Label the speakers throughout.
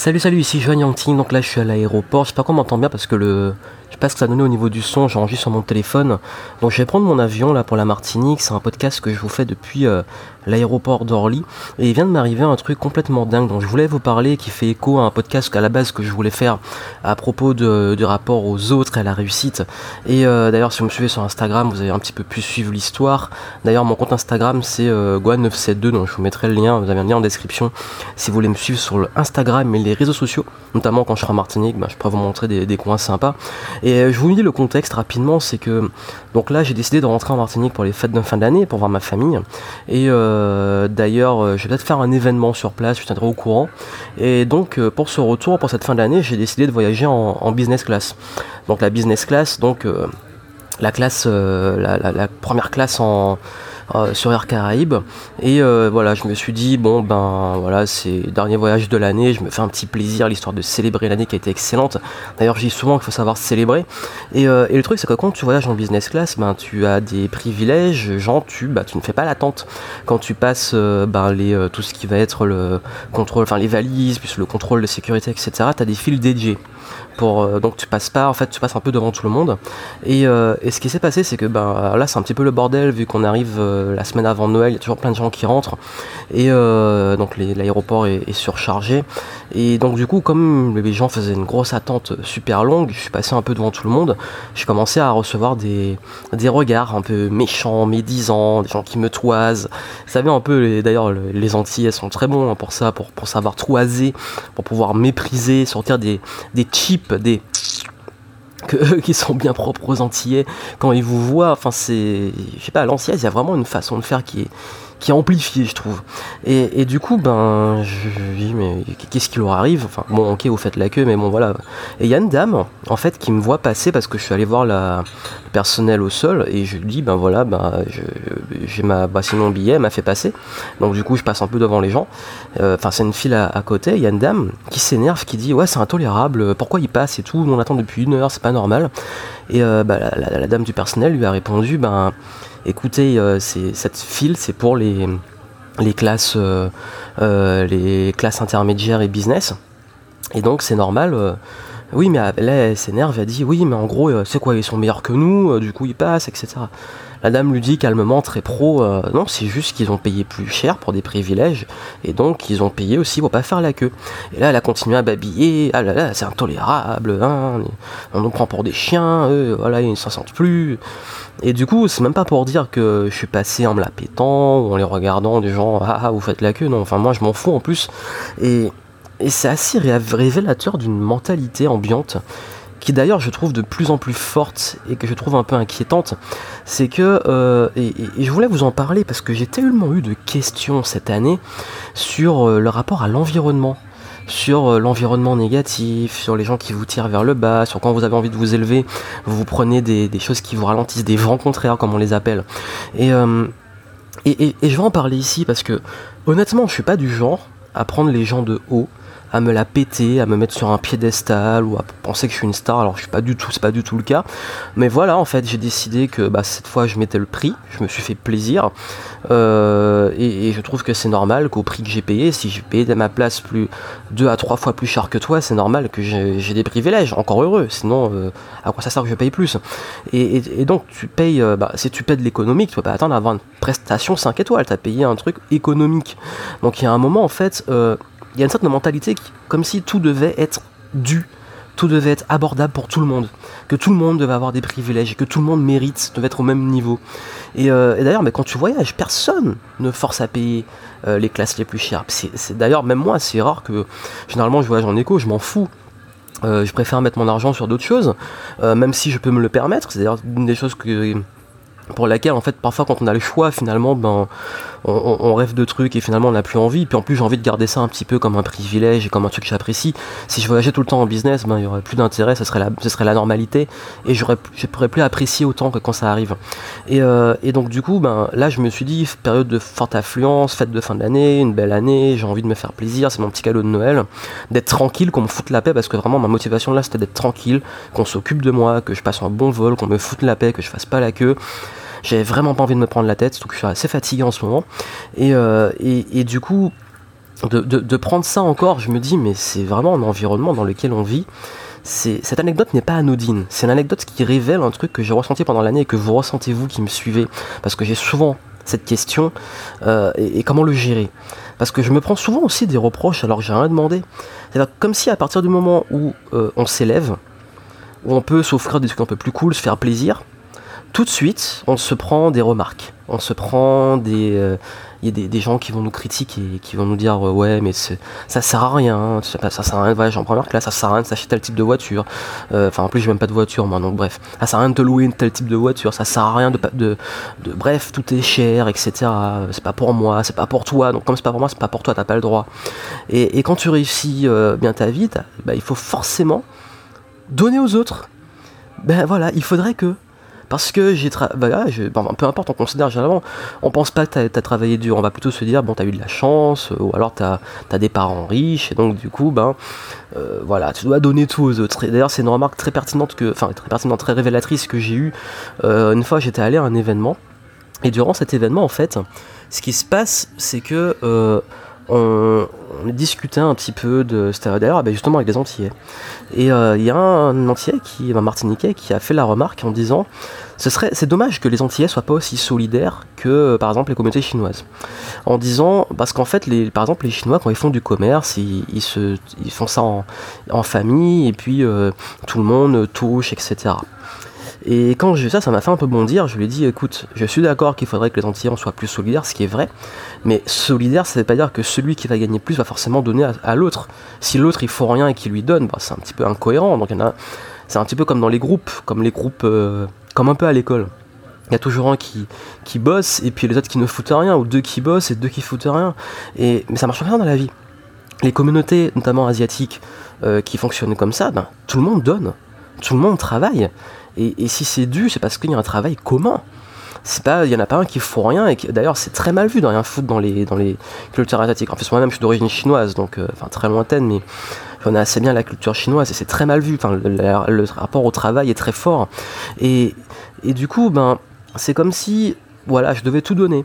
Speaker 1: Salut salut ici Joanne Yangting, donc là je suis à l'aéroport, j'espère qu'on m'entend bien parce que le, pas ce que ça donné au niveau du son, j'enregistre sur mon téléphone. Donc je vais prendre mon avion là pour la Martinique, c'est un podcast que je vous fais depuis euh, l'aéroport d'Orly. Et il vient de m'arriver un truc complètement dingue dont je voulais vous parler, qui fait écho à un podcast qu'à la base que je voulais faire à propos de, du rapport aux autres et à la réussite. Et euh, d'ailleurs si vous me suivez sur Instagram, vous avez un petit peu pu suivre l'histoire. D'ailleurs mon compte Instagram c'est euh, 972 donc je vous mettrai le lien, vous avez un lien en description si vous voulez me suivre sur le Instagram et les réseaux sociaux. Notamment quand je serai en Martinique, ben, je pourrai vous montrer des, coins sympas. Euh, je vous dis le contexte rapidement, c'est que donc là j'ai décidé de rentrer en Martinique pour les fêtes de fin d'année, pour voir ma famille. Et euh, d'ailleurs euh, je vais peut-être faire un événement sur place, je tiendrai au courant. Et donc pour ce retour, pour cette fin d'année, j'ai décidé de voyager en, business class. Donc la business class, donc la classe, la, première classe en euh, sur Air Caraïbes. Et euh, voilà, je me suis dit, bon, ben voilà, c'est dernier voyage de l'année, je me fais un petit plaisir, l'histoire de célébrer l'année qui a été excellente. D'ailleurs, je dis souvent qu'il faut savoir célébrer. Et, euh, et le truc, c'est que quand tu voyages en business class, ben, tu as des privilèges, genre, tu, bah, tu ne fais pas l'attente. Quand tu passes ben, les, tout ce qui va être le contrôle, enfin les valises, plus le contrôle de sécurité, etc., tu as des fils dédiés. Euh, donc tu passes pas, en fait, tu passes un peu devant tout le monde. Et, euh, ce qui s'est passé, c'est que ben, là, c'est un petit peu le bordel, vu qu'on arrive euh, la semaine avant Noël, il y a toujours plein de gens qui rentrent. Et donc l'aéroport est, surchargé. Et donc, du coup, comme les gens faisaient une grosse attente super longue, je suis passé un peu devant tout le monde. J'ai commencé à recevoir des, regards un peu méchants, médisants, des gens qui me toisent. Vous savez, un peu, d'ailleurs, les Antillais sont très bons hein, pour ça, pour, pour savoir toiser, pour pouvoir mépriser, sortir des, des des qui sont bien propres aux Antillais quand ils vous voient. Enfin, c'est, je sais pas, à l'ancienne, il y a vraiment une façon de faire qui est qui est amplifié, je trouve. Et, du coup, ben, je dis, mais qu'est-ce qui leur arrive? Enfin, bon, ok, vous faites la queue, mais bon, voilà. Et il y a une dame, en fait, qui me voit passer parce que je suis allé voir la, le personnel au sol et je lui dis, ben voilà, ben, j'ai ma, bah, sinon mon billet, m'a fait passer. Donc, du coup, je passe un peu devant les gens. Euh, enfin, c'est une file à, côté. Il y a une dame qui s'énerve, qui dit, ouais, c'est intolérable, pourquoi il passe et tout On attend depuis une heure, c'est pas normal. Et euh, bah, la, dame du personnel lui a répondu, ben écoutez, euh, cette file, c'est pour les, les, classes, euh, euh, les classes intermédiaires et business. Et donc, c'est normal. oui, mais là, elle s'énerve, elle dit oui, mais en gros, c'est quoi, ils sont meilleurs que nous, du coup, ils passent, etc. La dame lui dit calmement, très pro, euh, non, c'est juste qu'ils ont payé plus cher pour des privilèges, et donc ils ont payé aussi pour pas faire la queue. Et là, elle a continué à babiller, ah là là, c'est intolérable, hein, on nous prend pour des chiens, eux, voilà, ils ne s'en sentent plus. Et du coup, c'est même pas pour dire que je suis passé en me la pétant, ou en les regardant, des gens, ah, ah vous faites la queue, non, enfin moi je m'en fous en plus. Et c'est assez révélateur d'une mentalité ambiante qui d'ailleurs je trouve de plus en plus forte et que je trouve un peu inquiétante, c'est que, euh, et, je voulais vous en parler parce que j'ai tellement eu de questions cette année sur euh, le rapport à l'environnement sur euh, l'environnement négatif, sur les gens qui vous tirent vers le bas, sur quand vous avez envie de vous élever, vous, prenez des, choses qui vous ralentissent, des vents contraires comme on les appelle. Et, et, et, je vais en parler ici parce que honnêtement je suis pas du genre à prendre les gens de haut à me la péter, à me mettre sur un piédestal ou à penser que je suis une star. Alors je suis pas du tout, c'est pas du tout le cas. Mais voilà, en fait, j'ai décidé que bah, cette fois je mettais le prix, je me suis fait plaisir. Euh, et, je trouve que c'est normal qu'au prix que j'ai payé, si j'ai payé ma place plus deux à trois fois plus cher que toi, c'est normal que j'ai des privilèges. Encore heureux, sinon euh, à quoi ça sert que je paye plus? Et, donc tu payes, euh, bah, si tu payes de l'économique, tu peux pas attendre à avoir une prestation 5 étoiles. Tu as payé un truc économique. Donc il y a un moment en fait il y a une certaine mentalité qui, comme si tout devait être dû, tout devait être abordable pour tout le monde, que tout le monde devait avoir des privilèges, et que tout le monde mérite, devait être au même niveau. Et, euh, d'ailleurs, mais quand tu voyages, personne ne force à payer euh, les classes les plus chères. C'est d'ailleurs même moi, c'est rare que généralement je voyage en éco, je m'en fous. Euh, je préfère mettre mon argent sur d'autres choses, même si je peux me le permettre. C'est d'ailleurs une des choses que pour laquelle en fait parfois quand on a le choix finalement ben on, rêve de trucs et finalement on n'a plus envie. Puis en plus j'ai envie de garder ça un petit peu comme un privilège et comme un truc que j'apprécie. Si je voyageais tout le temps en business ben il y aurait plus d'intérêt ce serait la ce serait la normalité et j'aurais je pourrais plus apprécier autant que quand ça arrive. Et, euh, et donc du coup ben là je me suis dit période de forte affluence fête de fin d'année une belle année j'ai envie de me faire plaisir c'est mon petit cadeau de Noël d'être tranquille qu'on me foute la paix parce que vraiment ma motivation là c'était d'être tranquille qu'on s'occupe de moi que je passe un bon vol qu'on me foute la paix que je fasse pas la queue j'avais vraiment pas envie de me prendre la tête, donc je suis assez fatigué en ce moment. Et, euh, et, du coup, de, prendre ça encore, je me dis, mais c'est vraiment un environnement dans lequel on vit. Cette anecdote n'est pas anodine. C'est une anecdote qui révèle un truc que j'ai ressenti pendant l'année et que vous ressentez vous qui me suivez. Parce que j'ai souvent cette question euh, et, comment le gérer. Parce que je me prends souvent aussi des reproches alors que j'ai rien demandé. C'est comme si à partir du moment où euh, on s'élève, où on peut s'offrir des trucs un peu plus cool, se faire plaisir, tout de suite on se prend des remarques. On se prend des, euh, il y a des, gens qui vont nous critiquer, qui vont nous dire euh, ouais mais ça sert à rien, ça, ça sert à rien, voilà, j'en prends marque là, ça sert à rien de s'acheter tel type de voiture. Euh, enfin en plus j'ai même pas de voiture moi donc bref, ça sert à rien de te louer une tel type de voiture, ça sert à rien de, de, de bref tout est cher etc. C'est pas pour moi, c'est pas pour toi donc comme c'est pas pour moi c'est pas pour toi t'as pas le droit. Et, quand tu réussis euh, bien ta vie, bah, il faut forcément donner aux autres. Ben voilà, il faudrait que parce que j'ai travaillé, bah, peu importe, on considère généralement, on pense pas que tu as, travaillé dur, on va plutôt se dire, bon, tu as eu de la chance, euh, ou alors tu as, des parents riches, et donc du coup, ben, euh, voilà, tu dois donner tout aux autres. D'ailleurs, c'est une remarque très pertinente, que, enfin, très pertinente, très révélatrice que j'ai eue. Euh, une fois, j'étais allé à un événement, et durant cet événement, en fait, ce qui se passe, c'est que on, discutait un petit peu de. C'était d'ailleurs bah, justement avec des Antillais. Et euh, il y a un Antillais, qui, un qui a fait la remarque en disant ce serait, c'est dommage que les Antillais soient pas aussi solidaires que par exemple les communautés chinoises. En disant, parce qu'en fait, les, par exemple, les Chinois, quand ils font du commerce, ils, font ça en, famille et puis euh, tout le monde touche, etc. Et quand j'ai vu ça, ça m'a fait un peu bondir. Je lui ai dit, écoute, je suis d'accord qu'il faudrait que les Antillais soient plus solidaires, ce qui est vrai. Mais solidaire, ça ne veut pas dire que celui qui va gagner plus va forcément donner à, l'autre. Si l'autre il faut rien et qu'il lui donne, bah, c'est un petit peu incohérent. Donc a, c'est un petit peu comme dans les groupes, comme les groupes, euh, comme un peu à l'école. Il y a toujours un qui, qui bosse et puis les autres qui ne foutent rien, ou deux qui bossent et deux qui foutent rien. Et, mais ça marche rien dans la vie. Les communautés, notamment asiatiques, euh, qui fonctionnent comme ça, ben, tout le monde donne, tout le monde travaille. Et, si c'est dû, c'est parce qu'il y a un travail commun. Il y en a pas un qui fout rien et d'ailleurs c'est très mal vu de rien foutre dans les dans les cultures asiatiques. En fait moi-même je suis d'origine chinoise donc euh, enfin très lointaine mais je connais assez bien la culture chinoise et c'est très mal vu. Enfin le, rapport au travail est très fort et, et du coup ben c'est comme si voilà je devais tout donner.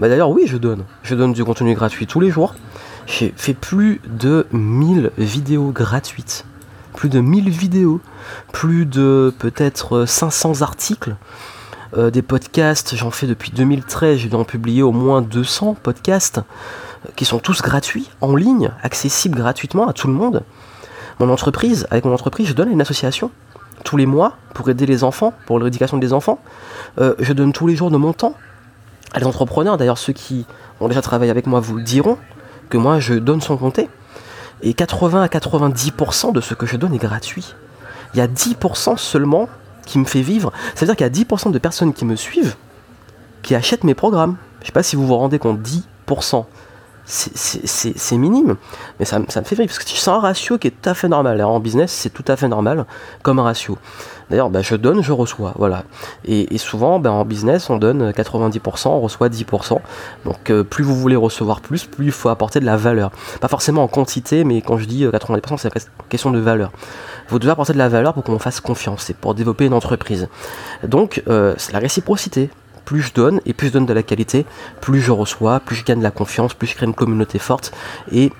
Speaker 1: Bah d'ailleurs oui je donne. Je donne du contenu gratuit tous les jours. J'ai fait plus de 1000 vidéos gratuites plus de 1000 vidéos, plus de peut-être 500 articles, euh, des podcasts, j'en fais depuis 2013, j'ai dû en publier au moins 200 podcasts euh, qui sont tous gratuits, en ligne, accessibles gratuitement à tout le monde. Mon entreprise, avec mon entreprise, je donne à une association tous les mois pour aider les enfants, pour l'éducation des enfants. Euh, je donne tous les jours de mon temps à des entrepreneurs. D'ailleurs, ceux qui ont déjà travaillé avec moi vous diront, que moi je donne sans compter. Et 80 à 90% de ce que je donne est gratuit. Il y a 10% seulement qui me fait vivre. C'est-à-dire qu'il y a 10% de personnes qui me suivent qui achètent mes programmes. Je sais pas si vous vous rendez compte, 10% c'est minime, mais ça, me fait rire parce que c'est un ratio qui est tout à fait normal. en business, c'est tout à fait normal comme ratio. D'ailleurs, bah, je donne, je reçois, voilà. Et, souvent, bah, en business, on donne 90%, on reçoit 10%. Donc, euh, plus vous voulez recevoir plus, plus il faut apporter de la valeur. Pas forcément en quantité, mais quand je dis 90%, euh, c'est question de valeur. Vous devez apporter de la valeur pour qu'on fasse confiance, c'est pour développer une entreprise. Donc, euh, c'est la réciprocité plus je donne et plus je donne de la qualité, plus je reçois, plus je gagne de la confiance, plus je crée une communauté forte et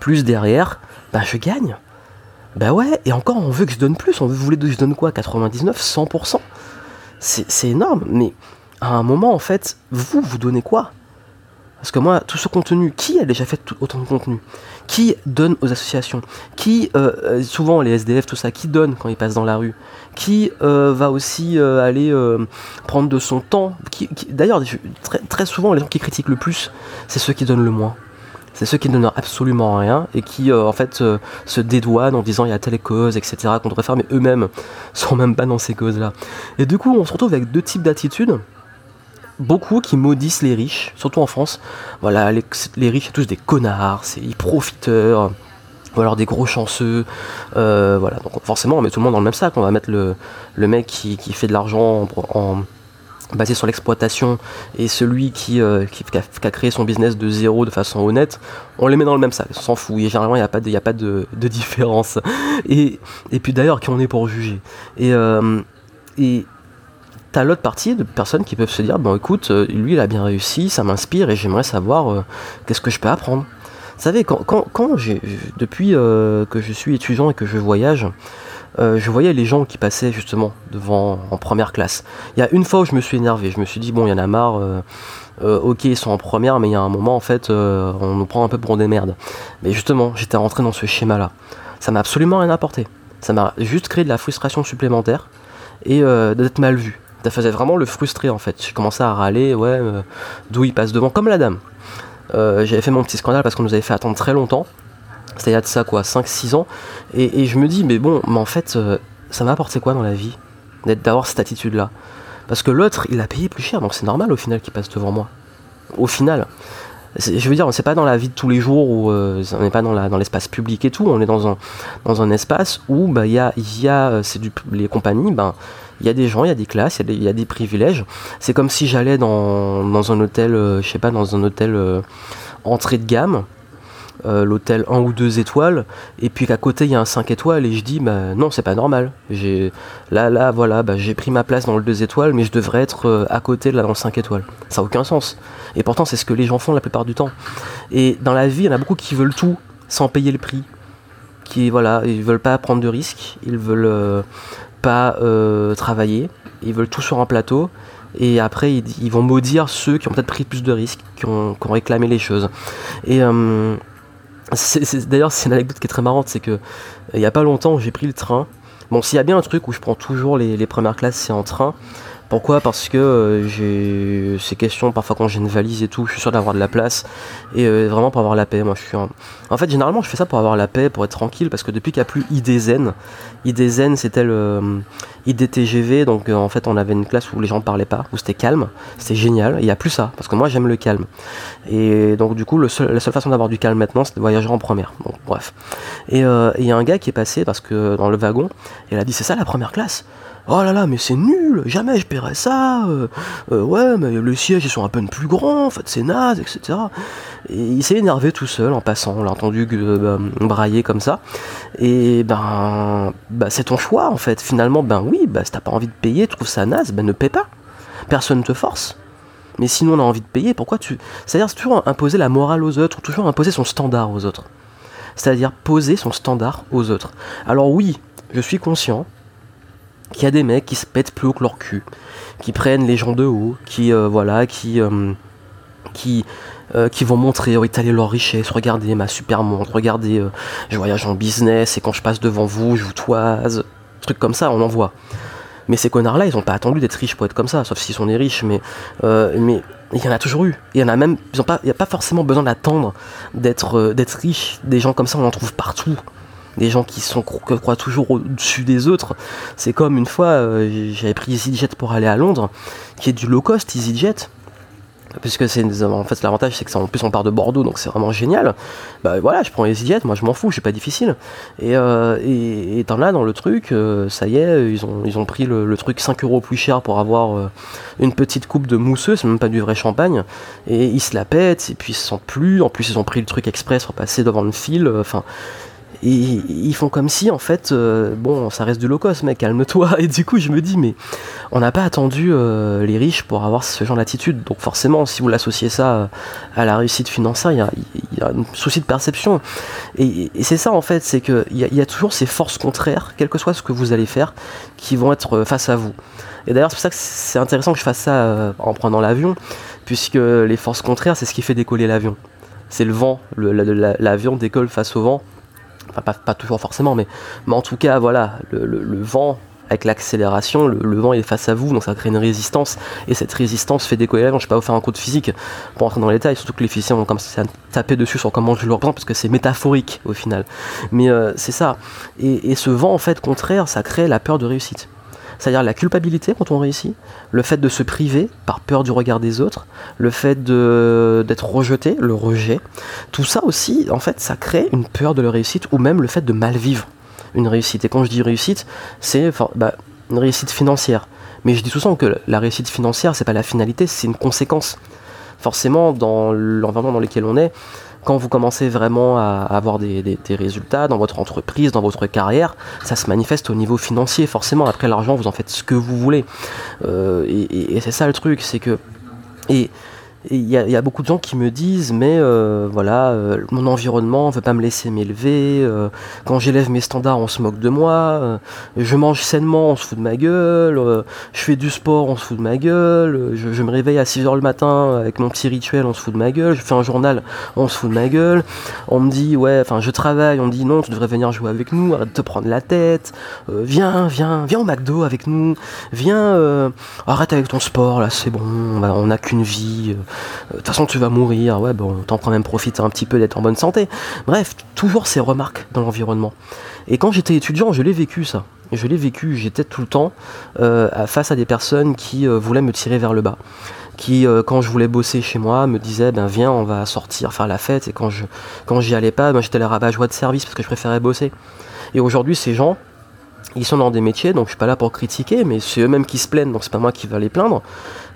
Speaker 1: plus derrière, bah je gagne. Bah ouais, et encore on veut que je donne plus, on veut, vous voulez que je donne quoi 99, 100% C'est énorme, mais à un moment en fait, vous, vous donnez quoi? Parce que moi, tout ce contenu, qui a déjà fait autant de contenu? Qui donne aux associations? Qui, euh, euh, souvent les SDF, tout ça, qui donne quand ils passent dans la rue? Qui euh, va aussi aller prendre de son temps? D'ailleurs, très, souvent, les gens qui critiquent le plus, c'est ceux qui donnent le moins. C'est ceux qui ne donnent absolument rien et qui, en fait, se dédouanent en disant il y a telle cause, etc., qu'on devrait faire, mais eux-mêmes sont même pas dans ces causes-là. Et du coup, on se retrouve avec deux types d'attitudes beaucoup qui maudissent les riches, surtout en France. Voilà, les, riches, c'est tous des connards, c'est des profiteurs, ou alors des gros chanceux. Euh, voilà, donc forcément, on met tout le monde dans le même sac. On va mettre le, le mec qui, fait de l'argent en, basé sur l'exploitation et celui qui, euh, qui, a, créé son business de zéro de façon honnête, on les met dans le même sac, on s'en fout, et généralement il n'y a pas, de, a pas de, différence. Et, et puis d'ailleurs, qui on est pour juger? Et, euh, et l'autre partie de personnes qui peuvent se dire bon écoute euh, lui il a bien réussi ça m'inspire et j'aimerais savoir euh, qu'est-ce que je peux apprendre Vous savez, quand, quand, quand j'ai, depuis euh, que je suis étudiant et que je voyage, je voyais les gens qui passaient justement devant en première classe. Il y a une fois où je me suis énervé, je me suis dit, bon, il y en a marre. Ok, ils sont en première, mais il y a un moment, en fait, on nous prend un peu pour des merdes. Mais justement, j'étais rentré dans ce schéma-là. Ça m'a absolument rien apporté. Ça m'a juste créé de la frustration supplémentaire et d'être mal vu. Ça faisait vraiment le frustré en fait. J'ai commencé à râler, ouais, d'où il passe devant, comme la dame. Euh, j'avais fait mon petit scandale parce qu'on nous avait fait attendre très longtemps. C'était il y a de ça quoi, 5-6 ans. Et, je me dis, mais bon, mais en fait, euh, ça m'a apporté quoi dans la vie d'avoir cette attitude-là? Parce que l'autre, il a payé plus cher, donc c'est normal au final qu'il passe devant moi. Au final. Je veux dire, c'est pas dans la vie de tous les jours où euh, on n'est pas dans, l'espace public et tout, on est dans un, espace où bah, y a, y a les compagnies, ben, il y a des gens, il y a des classes, il y, a des privilèges. C'est comme si j'allais dans, dans, un hôtel, euh, je sais pas, dans un hôtel euh, entrée de gamme, euh, l'hôtel 1 ou 2 étoiles, et puis qu'à côté il y a un 5 étoiles, et je dis, bah non, c'est pas normal. J'ai, là, là, voilà, bah, j'ai pris ma place dans le 2 étoiles, mais je devrais être à côté là dans le 5 étoiles. Ça n'a aucun sens. Et pourtant, c'est ce que les gens font la plupart du temps. Et dans la vie, il y en a beaucoup qui veulent tout sans payer le prix. Qui, voilà, ils veulent pas prendre de risques, ils veulent pas euh, travailler, ils veulent tout sur un plateau, et après ils, vont maudire ceux qui ont peut-être pris plus de risques, qui ont, réclamé les choses. Et euh, d'ailleurs c'est une anecdote qui est très marrante, c'est que il n'y a pas longtemps j'ai pris le train. Bon s'il y a bien un truc où je prends toujours les, les premières classes c'est en train, pourquoi? Parce que euh, j'ai ces questions, parfois quand j'ai une valise et tout, je suis sûr d'avoir de la place. Et euh, vraiment pour avoir la paix, moi je suis En fait, généralement, je fais ça pour avoir la paix, pour être tranquille, parce que depuis qu'il n'y a plus IDZen, IDZen c'était le euh, IDTGV, donc en fait on avait une classe où les gens ne parlaient pas, où c'était calme, c'était génial. Il n'y a plus ça, parce que moi j'aime le calme. Et donc du coup, la seule façon d'avoir du calme maintenant, c'est de voyager en première. Bref. Et il y a un gars qui est passé, parce que dans le wagon, il a dit c'est ça la première classe? Oh là là, mais c'est nul, jamais je paierais ça. Euh, euh, ouais, mais les sièges ils sont à peine plus grands, en fait c'est naze, etc. Et il s'est énervé tout seul en passant, on l'a entendu euh, brailler comme ça. Et ben, bah, c'est ton choix en fait. Finalement, ben oui, bah, si t'as pas envie de payer, tu trouves ça naze, ben ne paie pas. Personne ne te force. Mais sinon on a envie de payer, pourquoi tu. C'est-à-dire, c'est toujours imposer la morale aux autres, ou toujours imposer son standard aux autres. C'est-à-dire poser son standard aux autres. Alors oui, je suis conscient qu'il y a des mecs qui se pètent plus haut que leur cul, qui prennent les gens de haut, qui euh, voilà, qui euh, qui euh, qui vont montrer, étaler leur richesse, regardez ma super montre, regardez, je voyage en business et quand je passe devant vous, je vous toise, trucs comme ça, on en voit. Mais ces connards-là, ils ont pas attendu d'être riches pour être comme ça, sauf s'ils sont des riches, mais mais il y en a toujours eu. Il y en a même, il n'y a pas forcément besoin d'attendre d'être d'être riche. Des gens comme ça, on en trouve partout des gens qui sont croient toujours au-dessus des autres. C'est comme une fois, euh, j'avais pris EasyJet pour aller à Londres, qui est du low cost EasyJet. Puisque c'est en fait l'avantage c'est que en plus on part de Bordeaux donc c'est vraiment génial. Bah voilà, je prends EasyJet, moi je m'en fous, suis pas difficile. Et euh, et, t'en as dans le truc, euh, ça y est, ils ont, ils ont pris le, truc 5 euros plus cher pour avoir une petite coupe de mousseux, c'est même pas du vrai champagne. Et ils se la pètent, et puis ils se sentent plus. En plus ils ont pris le truc express pour passer devant le fil. Enfin, et ils font comme si, en fait, euh, bon, ça reste du low cost, mec, calme-toi. Et du coup, je me dis, mais on n'a pas attendu euh, les riches pour avoir ce genre d'attitude. Donc, forcément, si vous l'associez ça euh, à la réussite financière, il y a, un souci de perception. Et, c'est ça, en fait, c'est qu'il y, y, a toujours ces forces contraires, quel que soit ce que vous allez faire, qui vont être face à vous. Et d'ailleurs, c'est pour ça que c'est intéressant que je fasse ça en prenant l'avion, puisque les forces contraires, c'est ce qui fait décoller l'avion. C'est le vent, l'avion décolle face au vent pas, toujours forcément, mais, mais en tout cas, voilà, le, vent avec l'accélération, le, vent est face à vous, donc ça crée une résistance, et cette résistance fait décoller l'avion. Je ne vais pas vous faire un cours de physique pour entrer dans les détails, surtout que les physiciens vont comme ça taper dessus sur comment je le représente, parce que c'est métaphorique au final. Mais euh, c'est ça. et, ce vent, en fait, contraire, ça crée la peur de réussite c'est-à-dire la culpabilité quand on réussit, le fait de se priver par peur du regard des autres, le fait d'être rejeté, le rejet. Tout ça aussi, en fait, ça crée une peur de la réussite ou même le fait de mal vivre une réussite. Et quand je dis réussite, c'est bah, une réussite financière. Mais je dis tout le que la réussite financière, c'est pas la finalité, c'est une conséquence. Forcément, dans l'environnement dans lequel on est, quand vous commencez vraiment à avoir des, résultats dans votre entreprise, dans votre carrière, ça se manifeste au niveau financier. Forcément, après l'argent, vous en faites ce que vous voulez. Euh, et, c'est ça le truc, c'est que. Il y, a beaucoup de gens qui me disent mais euh, voilà euh, mon environnement ne veut pas me laisser m'élever euh, quand j'élève mes standards on se moque de moi je mange sainement on se fout de ma gueule je fais du sport on se fout de ma gueule je, me réveille à 6h le matin avec mon petit rituel on se fout de ma gueule je fais un journal on se fout de ma gueule. On me dit ouais enfin je travaille on me dit non tu devrais venir jouer avec nous arrête de te prendre la tête viens viens viens au McDo avec nous viens arrête avec ton sport là c'est bon on n'a qu'une vie de toute façon tu vas mourir, ouais bon, t'en prends même profite un petit peu d'être en bonne santé. Bref, toujours ces remarques dans l'environnement. Et quand j'étais étudiant, je l'ai vécu ça. Je l'ai vécu, j'étais tout le temps euh, face à des personnes qui euh, voulaient me tirer vers le bas qui, euh, quand je voulais bosser chez moi, me disaient ben viens, on va sortir, faire la fête. Et quand je quand j'y allais pas, ben, j'étais le rabat-joie de service parce que je préférais bosser. Et aujourd'hui, ces gens, ils sont dans des métiers, donc je suis pas là pour critiquer, mais c'est eux-mêmes qui se plaignent, donc c'est pas moi qui vais les plaindre,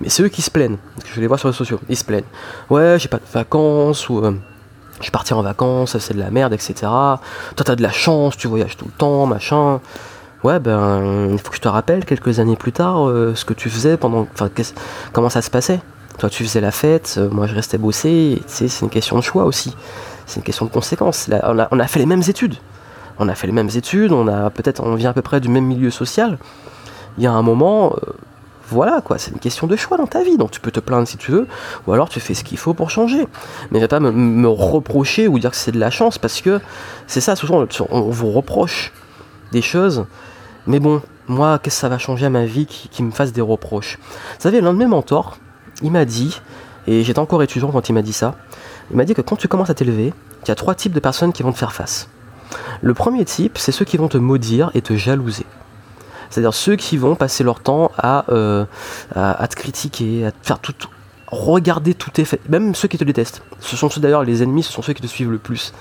Speaker 1: mais c'est eux qui se plaignent. Je les vois sur les sociaux, ils se plaignent. Ouais, j'ai pas de vacances, ou euh, je suis parti en vacances, c'est de la merde, etc. Toi t'as de la chance, tu voyages tout le temps, machin. Ouais, ben, il faut que je te rappelle quelques années plus tard euh, ce que tu faisais pendant. Enfin, comment ça se passait? Toi, tu faisais la fête, euh, moi, je restais bosser, c'est une question de choix aussi. C'est une question de conséquences. on a fait les mêmes études on a fait les mêmes études, on a peut-être on vient à peu près du même milieu social. Il y a un moment, euh, voilà quoi, c'est une question de choix dans ta vie. Donc tu peux te plaindre si tu veux, ou alors tu fais ce qu'il faut pour changer. Mais ne pas me, reprocher ou dire que c'est de la chance, parce que c'est ça, souvent on vous reproche des choses. Mais bon, moi, qu'est-ce que ça va changer à ma vie qui, me fasse des reproches? Vous savez, l'un de mes mentors, il m'a dit, et j'étais encore étudiant quand il m'a dit ça, il m'a dit que quand tu commences à t'élever, il y a trois types de personnes qui vont te faire face. Le premier type, c'est ceux qui vont te maudire et te jalouser. C'est-à-dire ceux qui vont passer leur temps à, euh, te critiquer, à te faire tout, regarder tout est fait, même ceux qui te détestent. Ce sont ceux d'ailleurs les ennemis, ce sont ceux qui te suivent le plus.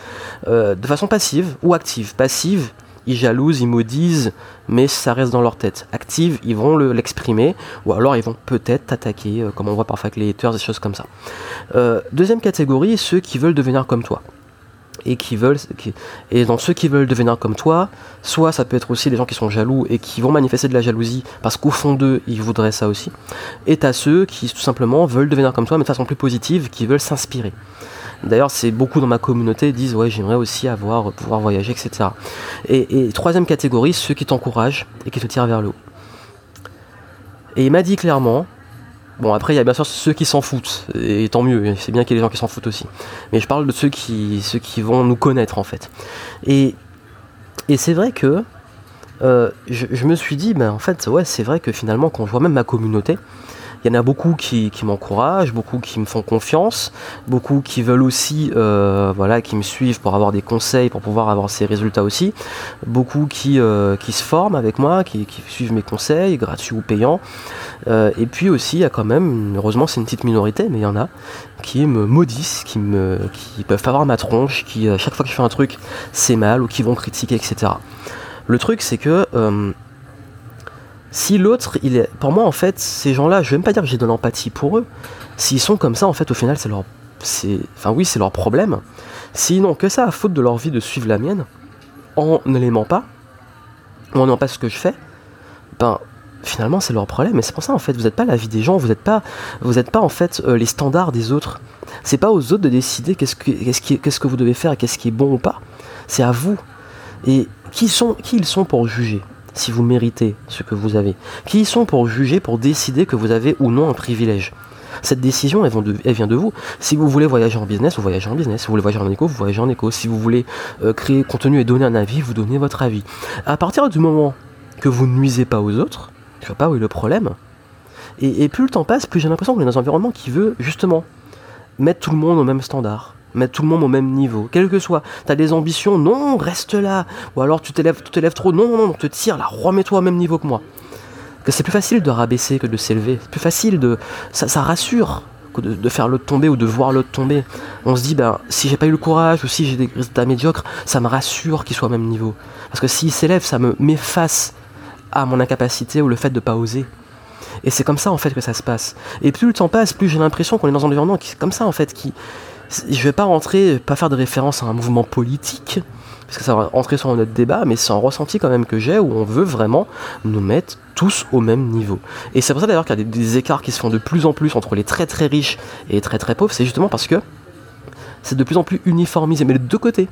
Speaker 1: Euh, de façon passive ou active. Passive, ils jalousent, ils maudisent, mais ça reste dans leur tête. Active, ils vont l'exprimer, ou alors ils vont peut-être t'attaquer, euh, comme on voit parfois avec les haters, des choses comme ça. deuxième catégorie, ceux qui veulent devenir comme toi et qui veulent et dans ceux qui veulent devenir comme toi soit ça peut être aussi des gens qui sont jaloux et qui vont manifester de la jalousie parce qu'au fond d'eux ils voudraient ça aussi et à ceux qui tout simplement veulent devenir comme toi mais de façon plus positive qui veulent s'inspirer. D'ailleurs c'est beaucoup dans ma communauté disent ouais j'aimerais aussi avoir pouvoir voyager etc et, et troisième catégorie ceux qui t'encouragent et qui te tirent vers le haut. Et il m'a dit clairement Bon, après, il y a bien sûr ceux qui s'en foutent, et tant mieux, c'est bien qu'il y ait des gens qui s'en foutent aussi. Mais je parle de ceux qui, ceux qui vont nous connaître, en fait. Et, et c'est vrai que euh, je, me suis dit, ben, en fait, ouais, c'est vrai que finalement, quand je vois même ma communauté, il y en a beaucoup qui, m'encouragent, beaucoup qui me font confiance, beaucoup qui veulent aussi, euh, voilà, qui me suivent pour avoir des conseils, pour pouvoir avoir ces résultats aussi, beaucoup qui, euh, qui se forment avec moi, qui, suivent mes conseils, gratuits ou payants. Euh, et puis aussi, il y a quand même, heureusement c'est une petite minorité, mais il y en a, qui me maudissent, qui, me, qui peuvent avoir ma tronche, qui, chaque fois que je fais un truc, c'est mal, ou qui vont critiquer, etc. Le truc, c'est que si l'autre, il est. Pour moi, en fait, ces gens-là, je vais même pas dire que j'ai de l'empathie pour eux. S'ils sont comme ça, en fait, au final, c'est leur. Enfin, oui, c'est leur problème. S'ils n'ont que ça à faute de leur vie de suivre la mienne, en ne l'aimant pas, en n'aimant pas ce que je fais, ben, finalement, c'est leur problème. Et c'est pour ça, en fait, vous n'êtes pas la vie des gens, vous n'êtes pas, vous pas, en fait, euh, les standards des autres. C'est pas aux autres de décider qu'est-ce que, qu'est-ce, qui, qu'est-ce que vous devez faire et qu'est-ce qui est bon ou pas. C'est à vous. Et qui, sont, qui ils sont pour juger? Si vous méritez ce que vous avez Qui sont pour juger, pour décider que vous avez ou non un privilège? Cette décision, elle vient, de, vous. Si vous voulez voyager en business, vous voyagez en business. Si vous voulez voyager en éco, vous voyagez en éco. Si vous voulez euh, créer contenu et donner un avis, vous donnez votre avis. À partir du moment que vous ne nuisez pas aux autres, je vois pas où est le problème. Et, et plus le temps passe, plus j'ai l'impression qu'on est dans un environnement qui veut justement mettre tout le monde au même standard mettre tout le monde au même niveau, quel que soit. T'as des ambitions, non, reste là. Ou alors tu t'élèves, tu t'élèves trop, non, non, non, te tire là, remets-toi au même niveau que moi. Que c'est plus facile de rabaisser que de s'élever. C'est plus facile de. Ça, rassure que de, faire l'autre tomber ou de voir l'autre tomber. On se dit, ben, si j'ai pas eu le courage ou si j'ai des résultats médiocres, ça me rassure qu'il soit au même niveau. Parce que s'il s'élève, ça me met face à mon incapacité ou le fait de pas oser. Et c'est comme ça en fait que ça se passe. Et plus le temps passe, plus j'ai l'impression qu'on est dans un environnement qui comme ça en fait, qui, je vais pas rentrer, pas faire de référence à un mouvement politique, parce que ça va rentrer sur notre débat, mais c'est un ressenti quand même que j'ai où on veut vraiment nous mettre tous au même niveau. Et c'est pour ça d'ailleurs qu'il y a des, écarts qui se font de plus en plus entre les très très riches et les très très pauvres, c'est justement parce que c'est de plus en plus uniformisé, mais de deux côtés.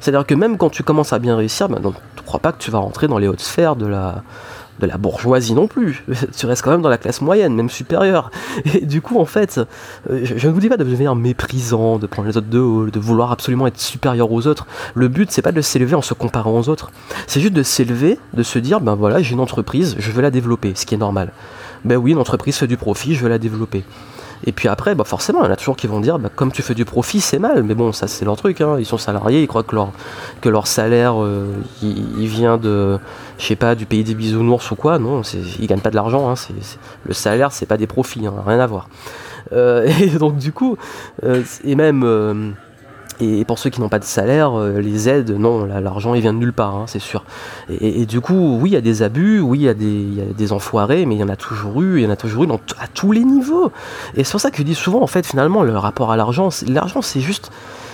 Speaker 1: C'est-à-dire que même quand tu commences à bien réussir, ben, donc, ne crois pas que tu vas rentrer dans les hautes sphères de la, de la bourgeoisie non plus. tu restes quand même dans la classe moyenne, même supérieure. Et du coup, en fait, euh, je, ne vous dis pas de devenir méprisant, de prendre les autres de haut, de vouloir absolument être supérieur aux autres. Le but, c'est pas de s'élever en se comparant aux autres. C'est juste de s'élever, de se dire, ben voilà, j'ai une entreprise, je veux la développer, ce qui est normal. Ben oui, une entreprise fait du profit, je veux la développer. Et puis après, bah forcément, il y en a toujours qui vont dire, bah, comme tu fais du profit, c'est mal. Mais bon, ça c'est leur truc. Hein. Ils sont salariés, ils croient que leur, que leur salaire, euh, il, vient de, je sais pas, du pays des bisounours ou quoi. Non, ils gagnent pas de l'argent. Hein. le salaire, c'est pas des profits, hein. rien à voir. Euh, et donc du coup, euh, et même et pour ceux qui n'ont pas de salaire, euh, les aides, non, l'argent il vient de nulle part, hein, c'est sûr. Et, du coup, oui, il y a des abus, oui, il y, a des, enfoirés, mais il y en a toujours eu, il y en a toujours eu à tous les niveaux. Et c'est pour ça que je dis souvent, en fait, finalement, le rapport à l'argent, l'argent c'est juste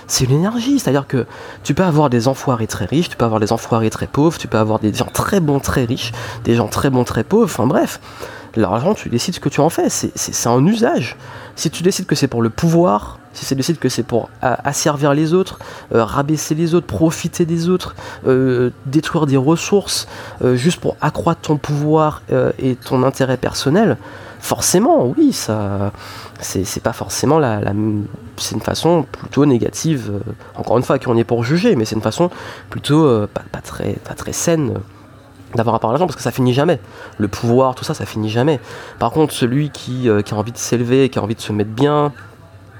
Speaker 1: c'est une énergie. C'est-à-dire que tu peux avoir des enfoirés très riches, tu peux avoir des enfoirés très pauvres, tu peux avoir des gens très bons très riches, des gens très bons très pauvres, enfin bref. L'argent, tu décides ce que tu en fais, c'est un usage. Si tu décides que c'est pour le pouvoir, si tu décides que c'est pour asservir les autres, euh, rabaisser les autres, profiter des autres, euh, détruire des ressources, euh, juste pour accroître ton pouvoir et ton intérêt personnel, forcément, oui, ça, c'est pas forcément la, c'est une façon plutôt négative. encore une fois, qui on est pour juger, mais c'est une façon plutôt pas, très, pas très saine d'avoir à l'argent parce que ça finit jamais. Le pouvoir, tout ça, ça finit jamais. Par contre, celui qui a envie de s'élever, qui a envie de se mettre bien,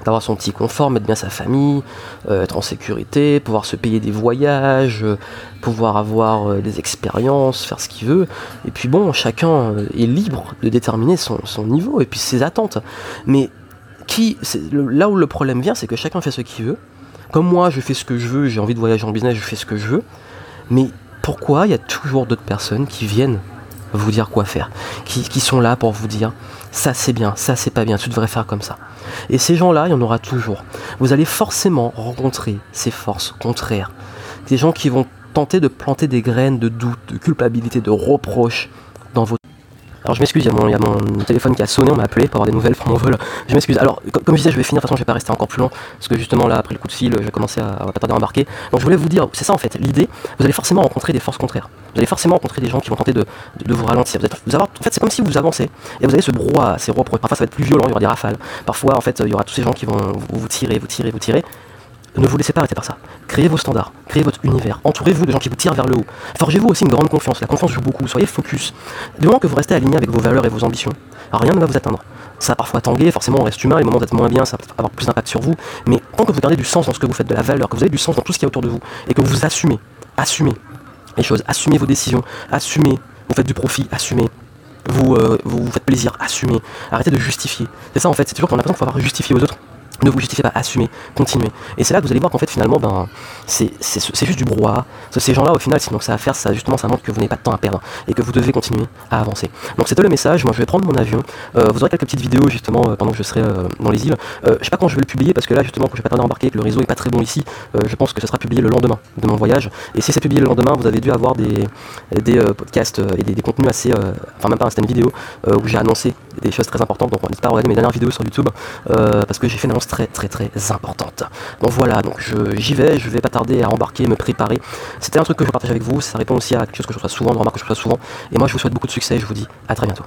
Speaker 1: d'avoir son petit confort, mettre bien sa famille, euh, être en sécurité, pouvoir se payer des voyages, euh, pouvoir avoir euh, des expériences, faire ce qu'il veut. Et puis bon, chacun est libre de déterminer son, niveau et puis ses attentes. Mais qui, là où le problème vient, c'est que chacun fait ce qu'il veut. Comme moi, je fais ce que je veux, j'ai envie de voyager en business, je fais ce que je veux. Mais pourquoi il y a toujours d'autres personnes qui viennent vous dire quoi faire, qui, qui sont là pour vous dire ça c'est bien, ça c'est pas bien, tu devrais faire comme ça. Et ces gens-là, il y en aura toujours. Vous allez forcément rencontrer ces forces contraires. Des gens qui vont tenter de planter des graines de doute, de culpabilité, de reproche dans votre alors je m'excuse, il y, a mon téléphone qui a sonné, on m'a appelé pour avoir des nouvelles pour mon vol. Je m'excuse. Alors comme je disais, je vais finir, de toute façon je vais pas rester encore plus long, parce que justement là, après le coup de fil, je vais commencer à, pas tarder à embarquer. Donc je voulais vous dire, c'est ça en fait, l'idée, vous allez forcément rencontrer des forces contraires. Vous allez forcément rencontrer des gens qui vont tenter de, vous ralentir. Vous, en fait c'est comme si vous avancez, et vous avez ce brouhaha, ces reproches. Parfois ça va être plus violent, il y aura des rafales. Parfois en fait il y aura tous ces gens qui vont vous tirer, vous tirer, vous tirer. Ne vous laissez pas arrêter par ça. Créez vos standards, créez votre univers, entourez-vous de gens qui vous tirent vers le haut. Forgez-vous aussi une grande confiance. La confiance joue beaucoup, soyez focus. Du moment que vous restez aligné avec vos valeurs et vos ambitions, rien ne va vous atteindre. Ça va parfois tanguer, forcément on reste humain, les moments d'être moins bien, ça va avoir plus d'impact sur vous. Mais tant que vous gardez du sens dans ce que vous faites, de la valeur, que vous avez du sens dans tout ce qui est autour de vous, et que vous assumez, assumez les choses, assumez vos décisions, assumez, vous faites du profit, assumez. Vous, euh, vous, faites plaisir, assumez. Arrêtez de justifier. C'est ça en fait, c'est toujours qu'on a l'impression qu'il faut avoir justifié aux autres ne vous justifiez pas, assumez, continuez. Et c'est là que vous allez voir qu'en fait finalement ben, c'est juste du brouhaha. Ces gens-là au final, sinon ça à faire, ça justement ça montre que vous n'avez pas de temps à perdre et que vous devez continuer à avancer. Donc c'était le message, moi je vais prendre mon avion. Euh, vous aurez quelques petites vidéos justement euh, pendant que je serai euh, dans les îles. je sais pas quand je vais le publier parce que là justement quand je vais pas tarder à embarquer que le réseau est pas très bon ici, je pense que ce sera publié le lendemain de mon voyage. Et si c'est publié le lendemain, vous avez dû avoir des, des podcasts et des, contenus assez. enfin même pas, c'était une vidéo où j'ai annoncé des choses très importantes. Donc n'hésitez pas à mes dernières vidéos sur YouTube parce que j'ai fait une annonce très très très importante. Donc voilà, donc j'y vais, je vais pas tarder à embarquer, me préparer. C'était un truc que je partage avec vous, ça répond aussi à quelque chose que je reçois souvent, une remarque que je reçois souvent. Et moi je vous souhaite beaucoup de succès, je vous dis à très bientôt.